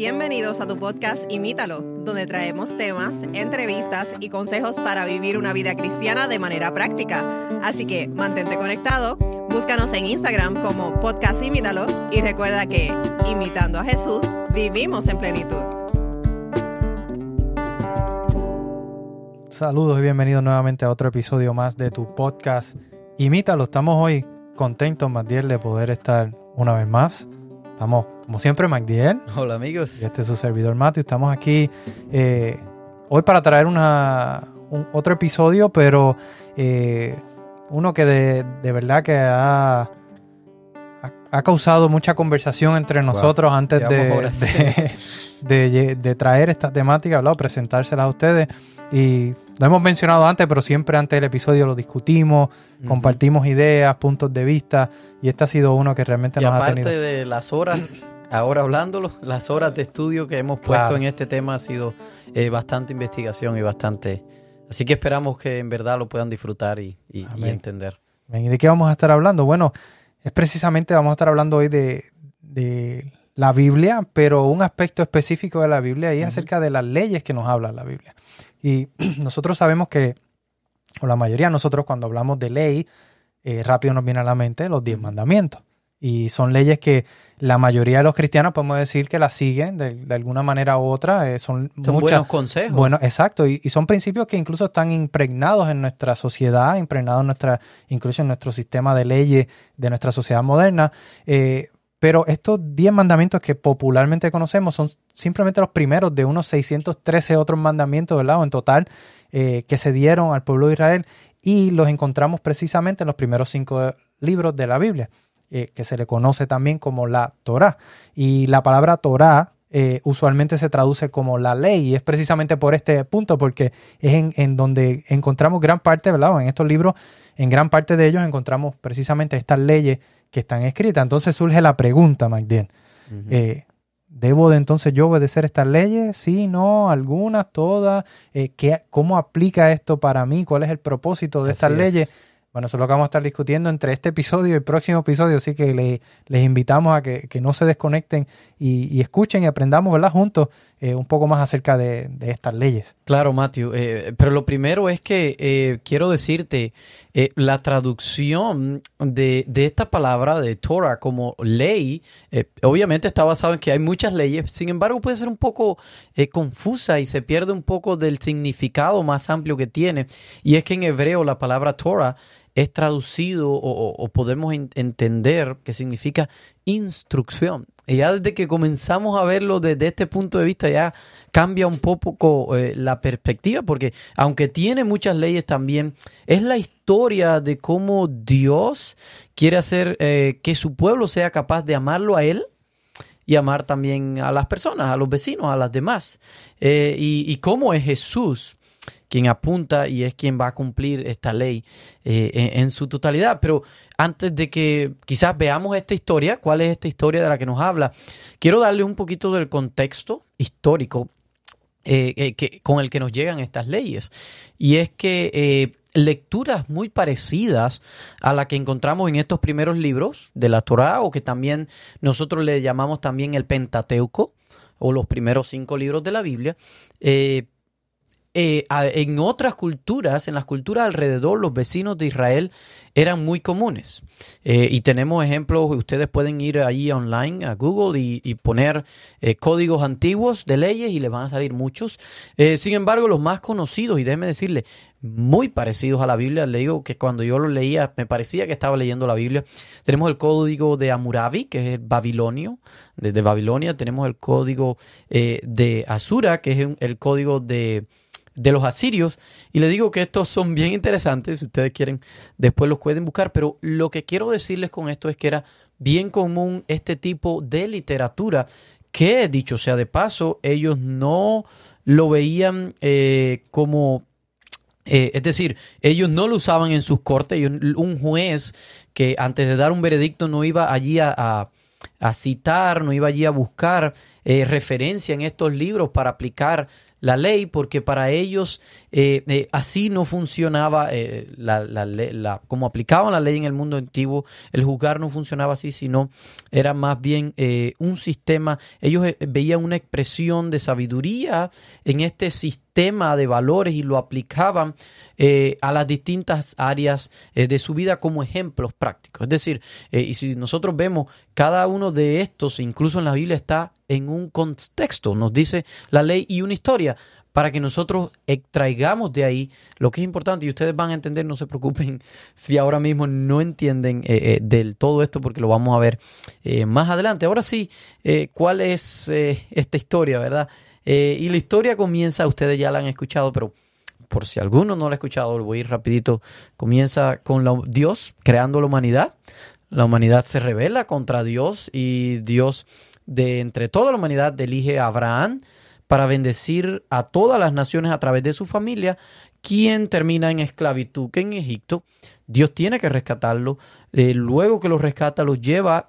Bienvenidos a tu podcast Imítalo, donde traemos temas, entrevistas y consejos para vivir una vida cristiana de manera práctica. Así que mantente conectado, búscanos en Instagram como podcast Imítalo y recuerda que, imitando a Jesús, vivimos en plenitud. Saludos y bienvenidos nuevamente a otro episodio más de tu podcast Imítalo. Estamos hoy contentos, Matiel, de poder estar una vez más. Estamos, como siempre, MacDiel. Hola, amigos. Y este es su servidor, Matthew. Estamos aquí eh, hoy para traer una, un- otro episodio, pero eh, uno que de, de verdad que ha, ha, ha causado mucha conversación entre nosotros antes de, de, de- de traer esta temática, presentárselas a ustedes. Y lo hemos mencionado antes, pero siempre antes del episodio lo discutimos, compartimos ideas, puntos de vista, y este ha sido uno que realmente Y nos ha aparte tenido. de las horas, ahora hablándolo, las horas de estudio que hemos puesto Claro. en este tema ha sido eh, bastante investigación y bastante... Así que esperamos que en verdad lo puedan disfrutar y, y- y Amén. entender. ¿Y de qué vamos a estar hablando? Bueno, es precisamente, vamos a estar hablando hoy de, de la Biblia, pero un aspecto específico de la Biblia y acerca de las leyes que nos habla la Biblia. Y nosotros sabemos que, o la mayoría de nosotros cuando hablamos de ley, eh, rápido nos viene a la mente los diez mandamientos. Y son leyes que la mayoría de los cristianos podemos decir que las siguen de, de alguna manera u otra. eh, son Son muchas, buenos consejos. bueno, exacto, y, y son principios que incluso están impregnados en nuestra sociedad, impregnados en nuestra, incluso en nuestro sistema de leyes de nuestra sociedad moderna. eh, pero estos 10 mandamientos que popularmente conocemos son simplemente los primeros de unos 613 otros mandamientos, ¿verdad? O en total, eh, que se dieron al pueblo de Israel y los encontramos precisamente en los primeros cinco libros de la Biblia, eh, que se le conoce también como la Torá. Y la palabra Torá eh, usualmente se traduce como la ley y es precisamente por este punto, porque es en, en donde encontramos gran parte, ¿verdad? O En estos libros, en gran parte de ellos encontramos precisamente estas leyes que están escritas. Entonces surge la pregunta, Magdiel. Eh, ¿Debo de entonces yo obedecer estas leyes? Sí, no, algunas, todas. Eh, ¿qué- ¿Cómo aplica esto para mí? ¿Cuál es el propósito de estas Así leyes? Bueno, eso es lo que vamos a estar discutiendo entre este episodio y el próximo episodio, así que le- les invitamos a que, que no se desconecten y, escuchen y aprendamos, ¿verdad? Juntos eh, un poco más acerca de, estas leyes. Claro, Matthew. eh, pero lo primero es que eh, quiero decirte, la traducción de, de esta palabra de Torah como ley, obviamente está basado en que hay muchas leyes, sin embargo puede ser un poco confusa y se pierde un poco del significado más amplio que tiene. Y es que en hebreo la palabra Torah es traducido o, podemos en- entender que significa instrucción. Y ya desde que comenzamos a verlo desde este punto de vista ya cambia un poco eh, la perspectiva, porque aunque tiene muchas leyes también, es la historia de cómo Dios quiere hacer eh, que su pueblo sea capaz de amarlo a Él y amar también a las personas, a los vecinos, a las demás. Eh, y, y cómo es Jesús quien apunta y es quien va a cumplir esta ley eh, en, su totalidad. Pero antes de que quizás veamos esta historia, ¿cuál es esta historia de la que nos habla? Quiero darle un poquito del contexto histórico eh, eh, con el que nos llegan estas leyes. Y es que lecturas muy parecidas a la que encontramos en estos primeros libros de la Torá, o que también nosotros le llamamos también el Pentateuco, o los primeros cinco libros de la Biblia, eh, eh, en otras culturas, en las culturas alrededor, los vecinos de Israel eran muy comunes. Eh, y tenemos ejemplos, ustedes pueden ir ahí online a Google y, poner eh, códigos antiguos de leyes y les van a salir muchos. Sin embargo, los más conocidos, y déjeme decirle, muy parecidos a la Biblia, le digo que cuando yo lo leía me parecía que estaba leyendo la Biblia. Tenemos el código de Amurabi, que es babilonio, desde Babilonia. Tenemos el código de Asura, que es el código de de los asirios. Y le digo que estos son bien interesantes, si ustedes quieren, después los pueden buscar, pero lo que quiero decirles con esto es que era bien común este tipo de literatura que, dicho sea de paso, ellos no lo veían eh, como... eh, es decir, ellos no lo usaban en sus cortes. ellos- un juez que antes de dar un veredicto no iba allí a, a- a citar, no iba allí a buscar eh, referencia en estos libros para aplicar la ley, porque para ellos eh, eh, así no funcionaba eh, la, la, la, como aplicaban la ley en el mundo antiguo, el juzgar no funcionaba así, sino era más bien un sistema, ellos veían una expresión de sabiduría en este sistema de valores y lo aplicaban a las distintas áreas de su vida como ejemplos prácticos. Es decir, y si nosotros vemos cada uno de estos, incluso en la Biblia, está en un contexto, nos dice la ley y una historia para que nosotros extraigamos de ahí lo que es importante y ustedes van a entender, no se preocupen si ahora mismo no entienden eh, eh, del todo esto porque lo vamos a ver eh, más adelante. Ahora sí, ¿cuál es esta historia, verdad? Y la historia comienza, ustedes ya la han escuchado, pero por si alguno no la ha escuchado, lo voy a ir rapidito, comienza con la, Dios creando la humanidad. La humanidad se revela contra Dios y Dios de entre toda la humanidad elige a Abraham para bendecir a todas las naciones a través de su familia, quien termina en esclavitud, que en Egipto. Dios tiene que rescatarlo, eh, luego que lo rescata los lleva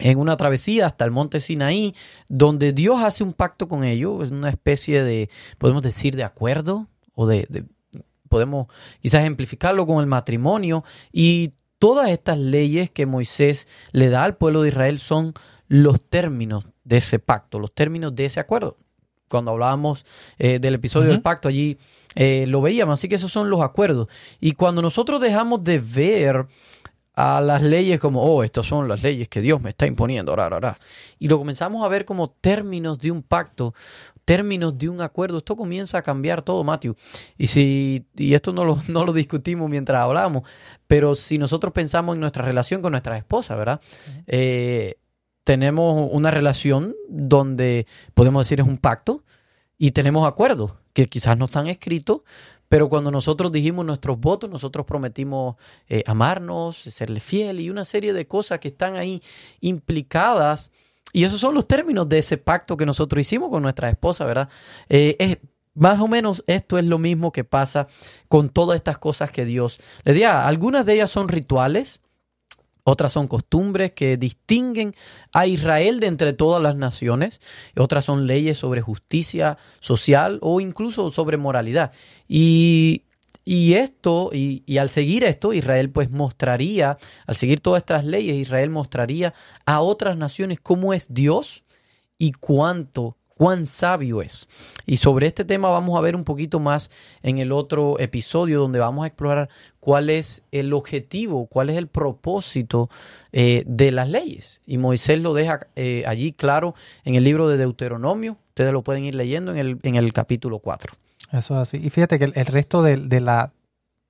en una travesía hasta el monte Sinaí, donde Dios hace un pacto con ellos, es una especie de, podemos decir, de acuerdo, o de, de podemos quizás ejemplificarlo con el matrimonio, y todas estas leyes que Moisés le da al pueblo de Israel son los términos de ese pacto, los términos de ese acuerdo cuando hablábamos eh, del episodio del pacto, allí eh, lo veíamos. Así que esos son los acuerdos. Y cuando nosotros dejamos de ver a las leyes como, oh, estas son las leyes que Dios me está imponiendo, y lo comenzamos a ver como términos de un pacto, términos de un acuerdo, esto comienza a cambiar todo, Matthew. Y si y esto no lo, no lo discutimos mientras hablamos, pero si nosotros pensamos en nuestra relación con nuestra esposa, ¿verdad? tenemos una relación donde podemos decir es un pacto y tenemos acuerdos que quizás no están escritos, pero cuando nosotros dijimos nuestros votos, nosotros prometimos eh, amarnos, serle fiel y una serie de cosas que están ahí implicadas. Y esos son los términos de ese pacto que nosotros hicimos con nuestra esposa, ¿verdad? Eh, es, más o menos esto es lo mismo que pasa con todas estas cosas que Dios le dio. Algunas de ellas son rituales, otras son costumbres que distinguen a Israel de entre todas las naciones, otras son leyes sobre justicia social o incluso sobre moralidad. Y, esto, y, y, al seguir esto, Israel pues mostraría, al seguir todas estas leyes, Israel mostraría a otras naciones cómo es Dios y cuánto cuán sabio es. Y sobre este tema vamos a ver un poquito más en el otro episodio donde vamos a explorar cuál es el objetivo, cuál es el propósito eh, de las leyes. Y Moisés lo deja eh, allí claro en el libro de Deuteronomio. Ustedes lo pueden ir leyendo en el, en el capítulo 4. Eso es así. Y fíjate que el, resto de, la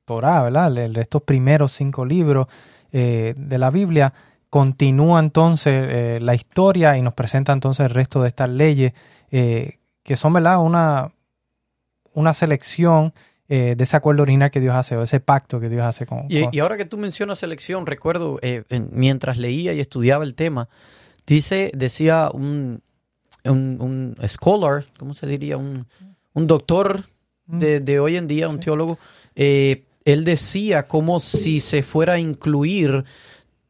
Torah, ¿verdad? de estos primeros cinco libros eh, de la Biblia, continúa entonces la historia y nos presenta entonces el resto de estas leyes eh, que son, ¿verdad? Una, una selección eh, de ese acuerdo original que Dios hace, o ese pacto que Dios hace con... Y, ahora que tú mencionas selección, recuerdo, eh, mientras leía y estudiaba el tema, dice, decía un, un, scholar, ¿cómo se diría? Un, un doctor de, de, hoy en día, un teólogo, él decía como si se fuera a incluir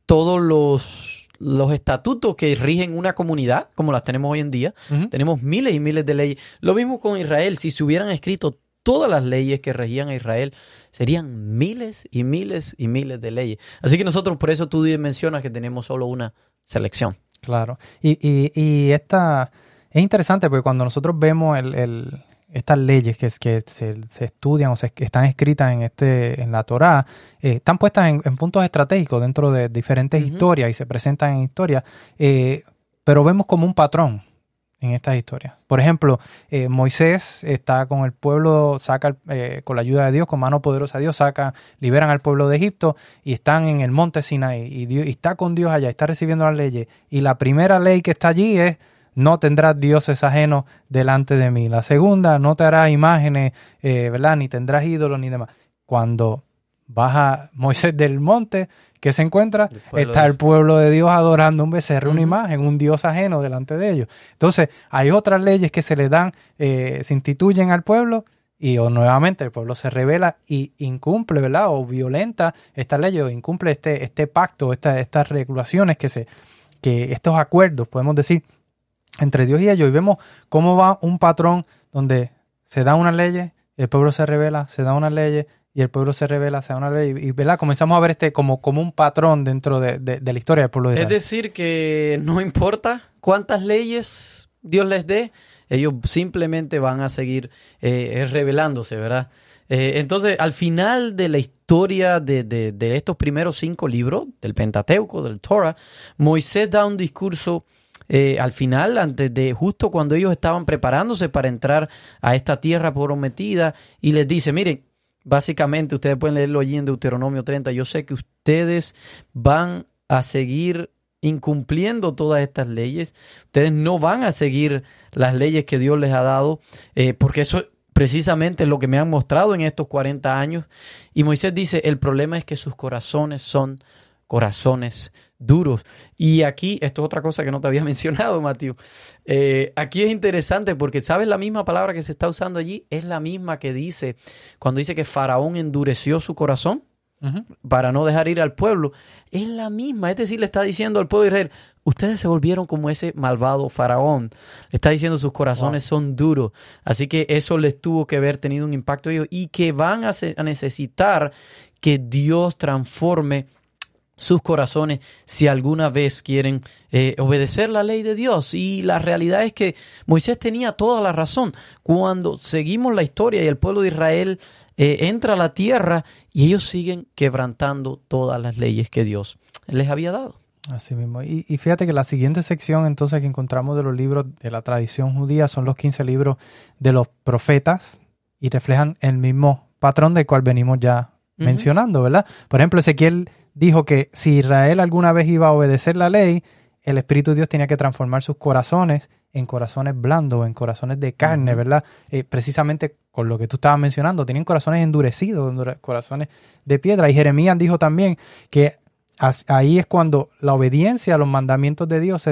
todos los los estatutos que rigen una comunidad, como las tenemos hoy en día. Tenemos miles y miles de leyes. Lo mismo con Israel. Si se hubieran escrito todas las leyes que regían a Israel, serían miles y miles y miles de leyes. Así que nosotros, por eso tú mencionas que tenemos solo una selección. Claro. Y, y, y esta es interesante porque cuando nosotros vemos el estas leyes que, que se, estudian o se, que están escritas en, este, en la Torá, eh, están puestas en, puntos estratégicos dentro de diferentes historias y se presentan en historias, eh, pero vemos como un patrón en estas historias. Por ejemplo, eh, Moisés está con el pueblo, saca con la ayuda de Dios, con mano poderosa de Dios, saca, liberan al pueblo de Egipto y están en el monte Sinai y, Dios, y está con Dios allá, está recibiendo las leyes. Y la primera ley que está allí es no tendrás dioses ajenos delante de mí. La segunda, no te harás imágenes, eh, ¿verdad? Ni tendrás ídolos ni demás. Cuando baja Moisés del monte, que se encuentra? Está el pueblo de Dios adorando un becerro, una imagen, un dios ajeno delante de ellos. Entonces, hay otras leyes que se le dan, eh, se instituyen al pueblo y o nuevamente el pueblo se revela y incumple, ¿verdad? O violenta esta ley o incumple este, este pacto, estas regulaciones que se, que estos acuerdos, podemos decir, entre Dios y ellos y vemos cómo va un patrón donde se dan unas leyes, el pueblo se revela, se da una ley y el pueblo se revela, se da una ley y, ¿verdad? Comenzamos a ver este como, como un patrón dentro de, de la historia del pueblo de Israel. Es decir, que no importa cuántas leyes Dios les dé, ellos simplemente van a seguir eh, revelándose, ¿verdad? Eh, entonces, al final de la historia de, de, estos primeros cinco libros, del Pentateuco, del Torah, Moisés da un discurso eh, al final, antes de justo cuando ellos estaban preparándose para entrar a esta tierra prometida, y les dice, miren, básicamente ustedes pueden leerlo allí en Deuteronomio 30, yo sé que ustedes van a seguir incumpliendo todas estas leyes, ustedes no van a seguir las leyes que Dios les ha dado, eh, porque eso precisamente lo que me han mostrado en estos 40 años. Y Moisés dice, el problema es que sus corazones son corazones duros. Y aquí, esto es otra cosa que no te había mencionado, Mateo. Eh, aquí es interesante porque, ¿sabes la misma palabra que se está usando allí? Es la misma que dice cuando dice que Faraón endureció su corazón para no dejar ir al pueblo. Es la misma, es decir, le está diciendo al pueblo de Israel, ustedes se volvieron como ese malvado faraón. Le está diciendo sus corazones son duros. Así que eso les tuvo que haber tenido un impacto ellos y que van a, necesitar que Dios transforme sus corazones si alguna vez quieren eh, obedecer la ley de Dios. Y la realidad es que Moisés tenía toda la razón. Cuando seguimos la historia y el pueblo de Israel eh, entra a la tierra y ellos siguen quebrantando todas las leyes que Dios les había dado. Así mismo. Y, fíjate que la siguiente sección entonces que encontramos de los libros de la tradición judía son los 15 libros de los profetas y reflejan el mismo patrón del cual venimos ya mencionando, ¿verdad? Por ejemplo, Ezequiel dijo que si Israel alguna vez iba a obedecer la ley, el Espíritu de Dios tenía que transformar sus corazones en corazones blandos, en corazones de carne, ¿verdad? Eh, precisamente con lo que tú estabas mencionando, tienen corazones endurecidos, corazones de piedra. Y Jeremías dijo también que ahí es cuando la obediencia a los mandamientos de Dios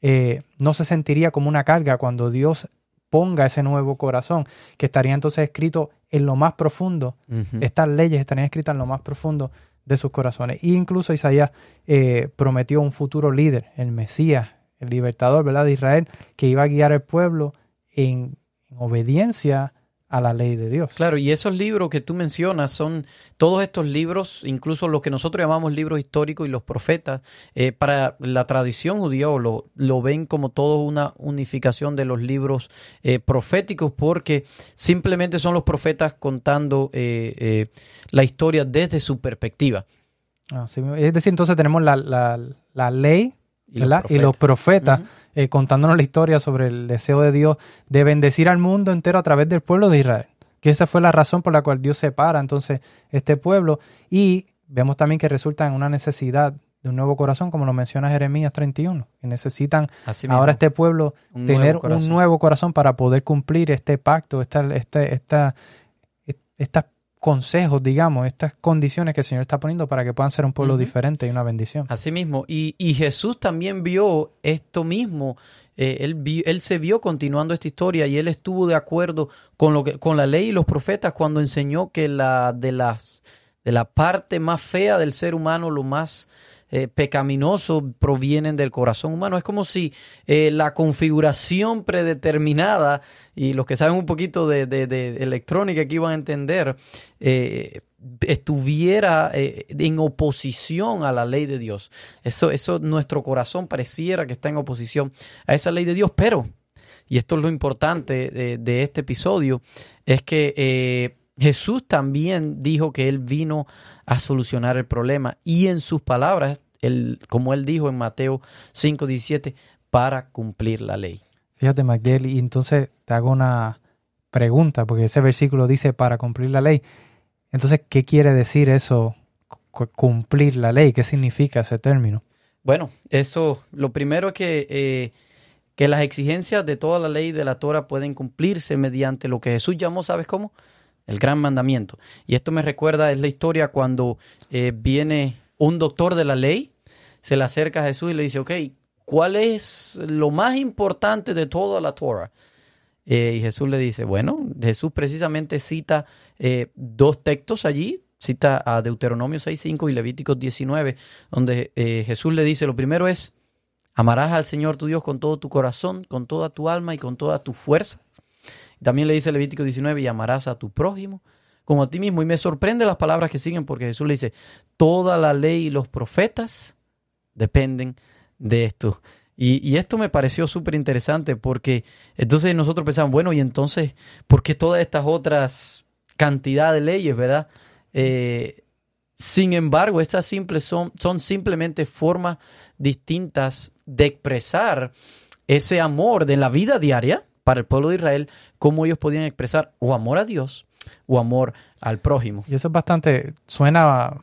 eh, no se sentiría como una carga cuando Dios ponga ese nuevo corazón, que estaría entonces escrito en lo más profundo. Estas leyes estarían escritas en lo más profundo de sus corazones. E incluso Isaías eh, prometió un futuro líder, el Mesías, el libertador ¿verdad? de Israel, que iba a guiar al pueblo en, en obediencia a la ley de Dios. Claro, y esos libros que tú mencionas son todos estos libros, incluso los que nosotros llamamos libros históricos y los profetas, eh, para la tradición judía lo, lo ven como todo una unificación de los libros eh, proféticos porque simplemente son los profetas contando eh, la historia desde su perspectiva. Ah, es decir, entonces tenemos la, la, la ley y los profetas, eh, contándonos la historia sobre el deseo de Dios de bendecir al mundo entero a través del pueblo de Israel. Que esa fue la razón por la cual Dios separa entonces este pueblo. Y vemos también que resulta en una necesidad de un nuevo corazón, como lo menciona Jeremías 31, que necesitan ahora este pueblo tener un nuevo corazón para poder cumplir este pacto, esta, esta, esta, estas consejos, digamos, estas condiciones que el Señor está poniendo para que puedan ser un pueblo diferente y una bendición. Así mismo. Y, y Jesús también vio esto mismo. Eh, él, él se vio continuando esta historia y él estuvo de acuerdo con, lo que, con la ley y los profetas cuando enseñó que la, de, las, de la parte más fea del ser humano, lo más eh, pecaminosos provienen del corazón humano. Es como si eh, la configuración predeterminada, y los que saben un poquito de, electrónica aquí van a entender, eh, estuviera en oposición a la ley de Dios. Eso, eso, nuestro corazón pareciera que está en oposición a esa ley de Dios, pero, y esto es lo importante de, de este episodio, es que Jesús también dijo que Él vino a solucionar el problema y en sus palabras, como Él dijo en Mateo 5:17, para cumplir la ley. Fíjate, Magdiel, y entonces te hago una pregunta, porque ese versículo dice para cumplir la ley. Entonces, ¿qué quiere decir eso, cumplir la ley? ¿Qué significa ese término? Bueno, eso, lo primero es que, eh, que las exigencias de toda la ley de la Torah pueden cumplirse mediante lo que Jesús llamó, ¿sabes cómo? El gran mandamiento. Y esto me recuerda, es la historia cuando eh, viene un doctor de la ley, se le acerca a Jesús y le dice, ok, ¿cuál es lo más importante de toda la Torah? Eh, y Jesús le dice, bueno, Jesús precisamente cita eh, dos textos allí, cita a Deuteronomio 6.5 y Levíticos 19, donde Jesús le dice, lo primero es, amarás al Señor tu Dios con todo tu corazón, con toda tu alma y con toda tu fuerza. También le dice Levítico 19, y amarás a tu prójimo como a ti mismo. Y me sorprende las palabras que siguen porque Jesús le dice, toda la ley y los profetas dependen de esto. Y, esto me pareció súper interesante porque entonces nosotros pensamos, bueno, y entonces, ¿por qué todas estas otras cantidad de leyes, verdad? Eh, sin embargo, estas simples son, son simplemente formas distintas de expresar ese amor de la vida diaria para el pueblo de Israel, cómo ellos podían expresar o amor a Dios o amor al prójimo. Y eso es bastante, suena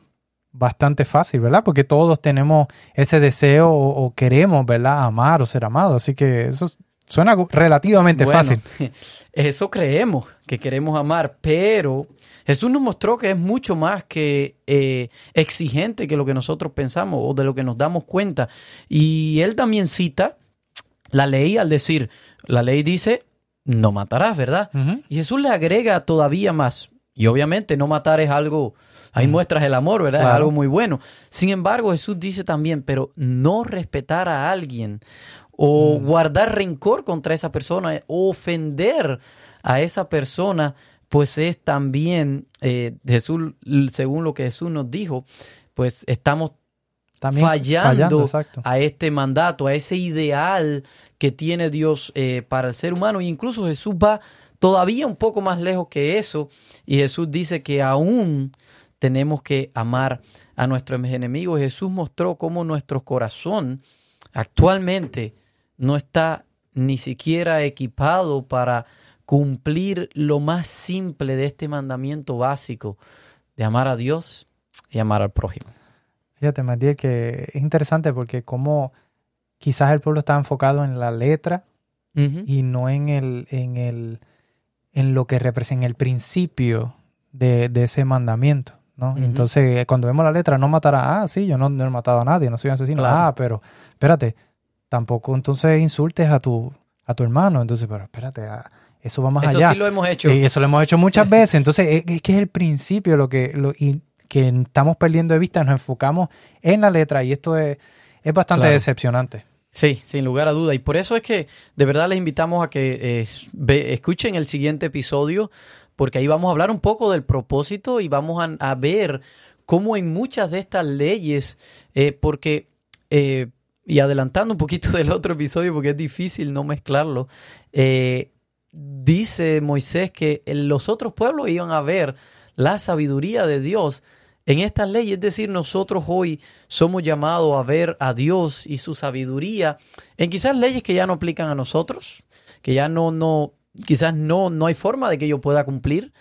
bastante fácil, ¿verdad? Porque todos tenemos ese deseo o, queremos, ¿verdad? Amar o ser amados. Así que eso suena relativamente fácil. Eso creemos que queremos amar, pero Jesús nos mostró que es mucho más que eh, exigente que lo que nosotros pensamos o de lo que nos damos cuenta. Y él también cita la ley al decir, la ley dice, no matarás, ¿verdad? Y Jesús le agrega todavía más. Y obviamente no matar es algo Ahí muestras el amor, ¿verdad? Es algo muy bueno. Sin embargo, Jesús dice también, pero no respetar a alguien o guardar rencor contra esa persona, o ofender a esa persona, pues es también, eh, Jesús, según lo que Jesús nos dijo, pues estamos también fallando, a este mandato, a ese ideal que tiene Dios eh, para el ser humano. E incluso Jesús va todavía un poco más lejos que eso. Y Jesús dice que aún tenemos que amar a nuestros enemigos. Jesús mostró cómo nuestro corazón actualmente no está ni siquiera equipado para cumplir lo más simple de este mandamiento básico de amar a Dios y amar al prójimo. Fíjate, Matías, que es interesante porque como quizás el pueblo está enfocado en la letra y no en el, en el, en lo que representa el principio de ese mandamiento. ¿no? Entonces, cuando vemos la letra, no matará, ah, sí, yo no, he matado a nadie, no soy un asesino, ah, pero espérate, tampoco entonces insultes a tu, a tu hermano, entonces, pero espérate, ah, eso va más allá. Eso sí lo hemos hecho. Y eso lo hemos hecho muchas veces, entonces es, que es el principio, lo que, lo, y, que estamos perdiendo de vista, nos enfocamos en la letra y esto es, es bastante decepcionante. Sí, sin lugar a duda. Y por eso es que de verdad les invitamos a que eh, escuchen el siguiente episodio porque ahí vamos a hablar un poco del propósito y vamos a, ver cómo en muchas de estas leyes, eh, porque, eh, y adelantando un poquito del otro episodio, porque es difícil no mezclarlo, dice Moisés que los otros pueblos iban a ver la sabiduría de Dios en estas leyes. Es decir, nosotros hoy somos llamados a ver a Dios y su sabiduría en quizás leyes que ya no aplican a nosotros, que ya no, no, quizás no, no hay forma de que yo pueda cumplir,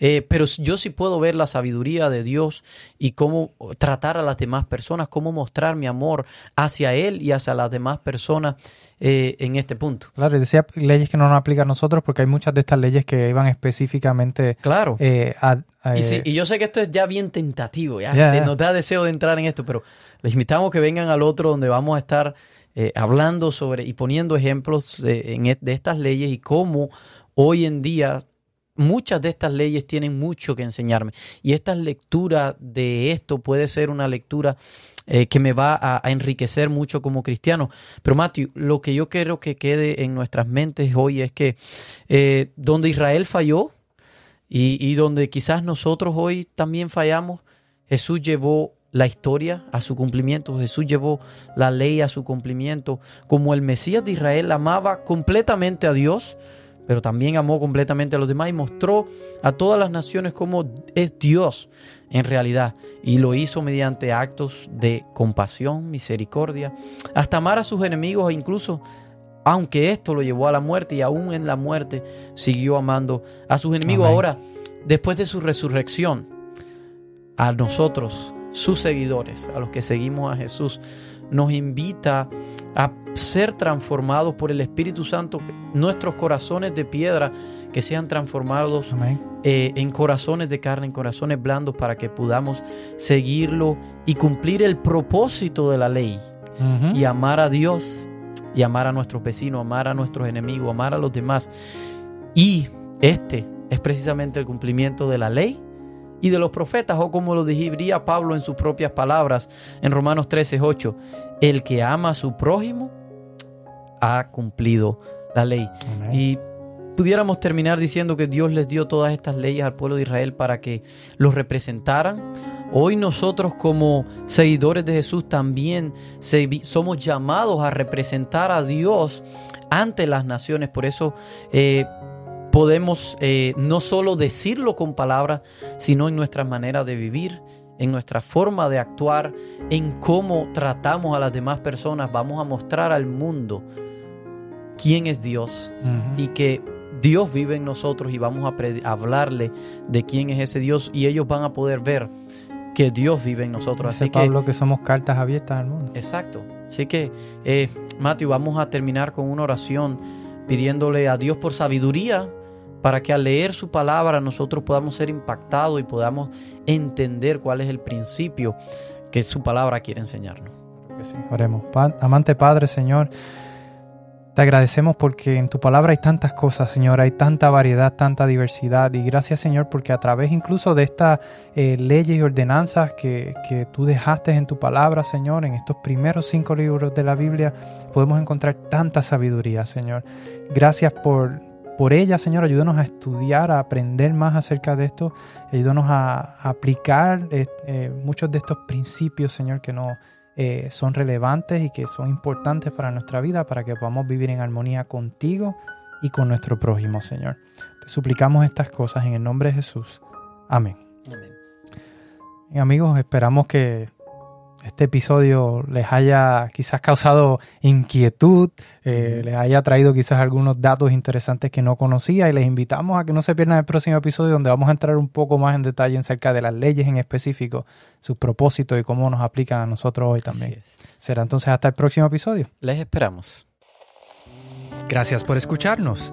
eh, pero yo sí puedo ver la sabiduría de Dios y cómo tratar a las demás personas, cómo mostrar mi amor hacia Él y hacia las demás personas eh, en este punto. Claro, y decía leyes que no nos aplican a nosotros porque hay muchas de estas leyes que iban específicamente claro. Eh, a... y, yo sé que esto es ya bien tentativo, ya nos da deseo de entrar en esto, pero les invitamos que vengan al otro donde vamos a estar eh, hablando sobre y poniendo ejemplos e, de estas leyes y cómo hoy en día muchas de estas leyes tienen mucho que enseñarme. Y esta lectura de esto puede ser una lectura eh, que me va a, enriquecer mucho como cristiano. Pero Matthew, lo que yo quiero que quede en nuestras mentes hoy es que eh, donde Israel falló y, y, donde quizás nosotros hoy también fallamos, Jesús llevó la historia a su cumplimiento. Jesús llevó la ley a su cumplimiento. Como el Mesías de Israel amaba completamente a Dios, pero también amó completamente a los demás y mostró a todas las naciones cómo es Dios en realidad. Y lo hizo mediante actos de compasión, misericordia, hasta amar a sus enemigos e incluso, aunque esto lo llevó a la muerte y aún en la muerte siguió amando a sus enemigos. Ahora, después de su resurrección, a nosotros sus seguidores, a los que seguimos a Jesús, nos invita a ser transformados por el Espíritu Santo, nuestros corazones de piedra que sean transformados eh, en corazones de carne, en corazones blandos, para que podamos seguirlo y cumplir el propósito de la ley. Y amar a Dios y amar a nuestros vecinos, amar a nuestros enemigos, amar a los demás. Y este es precisamente el cumplimiento de la ley y de los profetas, o como lo diría Pablo en sus propias palabras en Romanos 13, 8, el que ama a su prójimo ha cumplido la ley. Y pudiéramos terminar diciendo que Dios les dio todas estas leyes al pueblo de Israel para que los representaran. Hoy nosotros como seguidores de Jesús también somos llamados a representar a Dios ante las naciones. Por eso eh, podemos eh, no solo decirlo con palabras, sino en nuestra manera de vivir, en nuestra forma de actuar, en cómo tratamos a las demás personas. Vamos a mostrar al mundo quién es Dios y que Dios vive en nosotros y vamos a hablarle de quién es ese Dios y ellos van a poder ver que Dios vive en nosotros. Así Pablo que, somos cartas abiertas al mundo. Exacto. Así que, eh, Matthew, vamos a terminar con una oración pidiéndole a Dios por sabiduría para que al leer su palabra nosotros podamos ser impactados y podamos entender cuál es el principio que su palabra quiere enseñarnos. sí. Amante Padre, Señor. Te agradecemos porque en tu palabra hay tantas cosas, Señor, hay tanta variedad, tanta diversidad. Y gracias, Señor, porque a través incluso de estas eh, leyes y ordenanzas que, que tú dejaste en tu palabra, Señor, en estos primeros cinco libros de la Biblia, podemos encontrar tanta sabiduría, Señor. Gracias por, por ella, Señor. Ayúdanos a estudiar, a aprender más acerca de esto. Ayúdanos a, aplicar eh, eh, muchos de estos principios, Señor, que no eh, son relevantes y que son importantes para nuestra vida, para que podamos vivir en armonía contigo y con nuestro prójimo, Señor. Te suplicamos estas cosas en el nombre de Jesús. Amén. Amén. amigos, esperamos que este episodio les haya quizás causado inquietud, eh, les haya traído quizás algunos datos interesantes que no conocía y les invitamos a que no se pierdan el próximo episodio donde vamos a entrar un poco más en detalle acerca de las leyes en específico, sus propósitos y cómo nos aplican a nosotros hoy también. Será entonces hasta el próximo episodio. Les esperamos. Gracias por escucharnos.